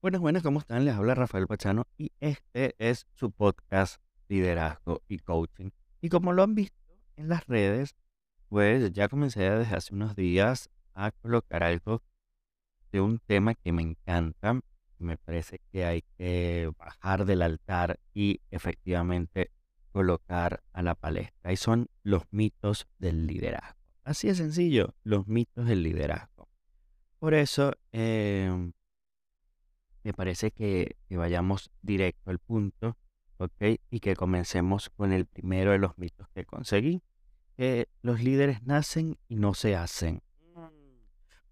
Buenas, buenas, ¿cómo están? Les habla Rafael Pachano y este es su podcast Liderazgo y Coaching. Y como lo han visto en las redes, pues ya comencé desde hace unos días a colocar algo de un tema que me encanta. Me parece que hay que bajar del altar y efectivamente colocar a la palestra. Y son los mitos del liderazgo. Así de sencillo, los mitos del liderazgo. Por eso, em, me parece que, que vayamos directo al punto, ¿ok? Y que comencemos con el primero de los mitos que conseguí, que los líderes nacen y no se hacen.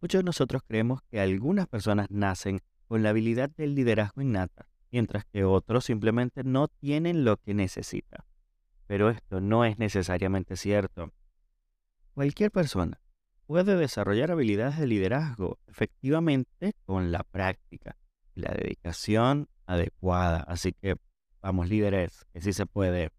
Muchos de nosotros creemos que algunas personas nacen con la habilidad del liderazgo innata, mientras que otros simplemente no tienen lo que necesitan. Pero esto no es necesariamente cierto. Cualquier persona puede desarrollar habilidades de liderazgo efectivamente con la práctica la dedicación adecuada. Así que vamos líderes, que sí se puede.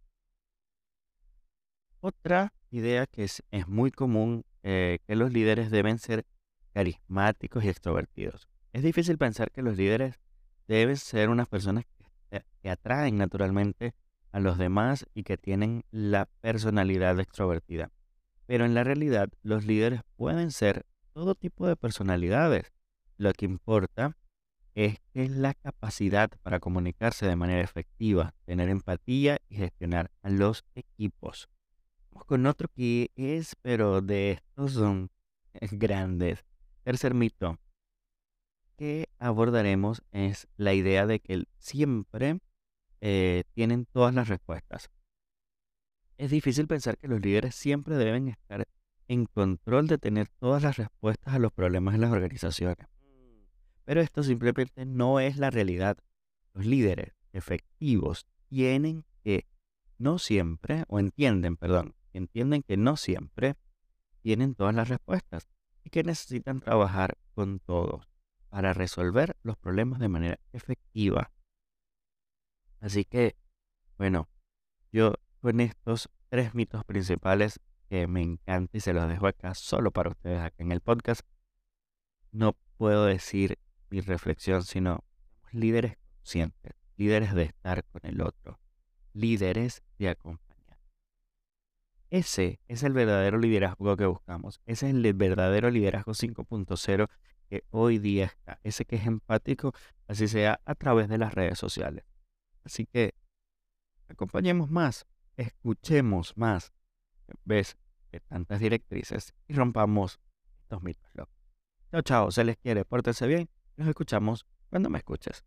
Otra idea que es, es muy común, eh, que los líderes deben ser carismáticos y extrovertidos. Es difícil pensar que los líderes deben ser unas personas que, que atraen naturalmente a los demás y que tienen la personalidad extrovertida. Pero en la realidad los líderes pueden ser todo tipo de personalidades. Lo que importa es que la capacidad para comunicarse de manera efectiva, tener empatía y gestionar a los equipos. Vamos con otro que es, pero de estos son grandes. Tercer mito que abordaremos es la idea de que siempre eh, tienen todas las respuestas. Es difícil pensar que los líderes siempre deben estar en control de tener todas las respuestas a los problemas en las organizaciones. Pero esto simplemente no es la realidad. Los líderes efectivos tienen que no siempre, o entienden, perdón, entienden que no siempre tienen todas las respuestas y que necesitan trabajar con todos para resolver los problemas de manera efectiva. Así que, bueno, yo con estos tres mitos principales que me encanta y se los dejo acá solo para ustedes acá en el podcast, no puedo decir mi reflexión, sino líderes conscientes, líderes de estar con el otro, líderes de acompañar. Ese es el verdadero liderazgo que buscamos. Ese es el verdadero liderazgo 5.0 que hoy día está. Ese que es empático, así sea a través de las redes sociales. Así que acompañemos más, escuchemos más, ves de tantas directrices y rompamos estos mitos. Chao, chao, se les quiere, pórtense bien nos escuchamos cuando me escuches.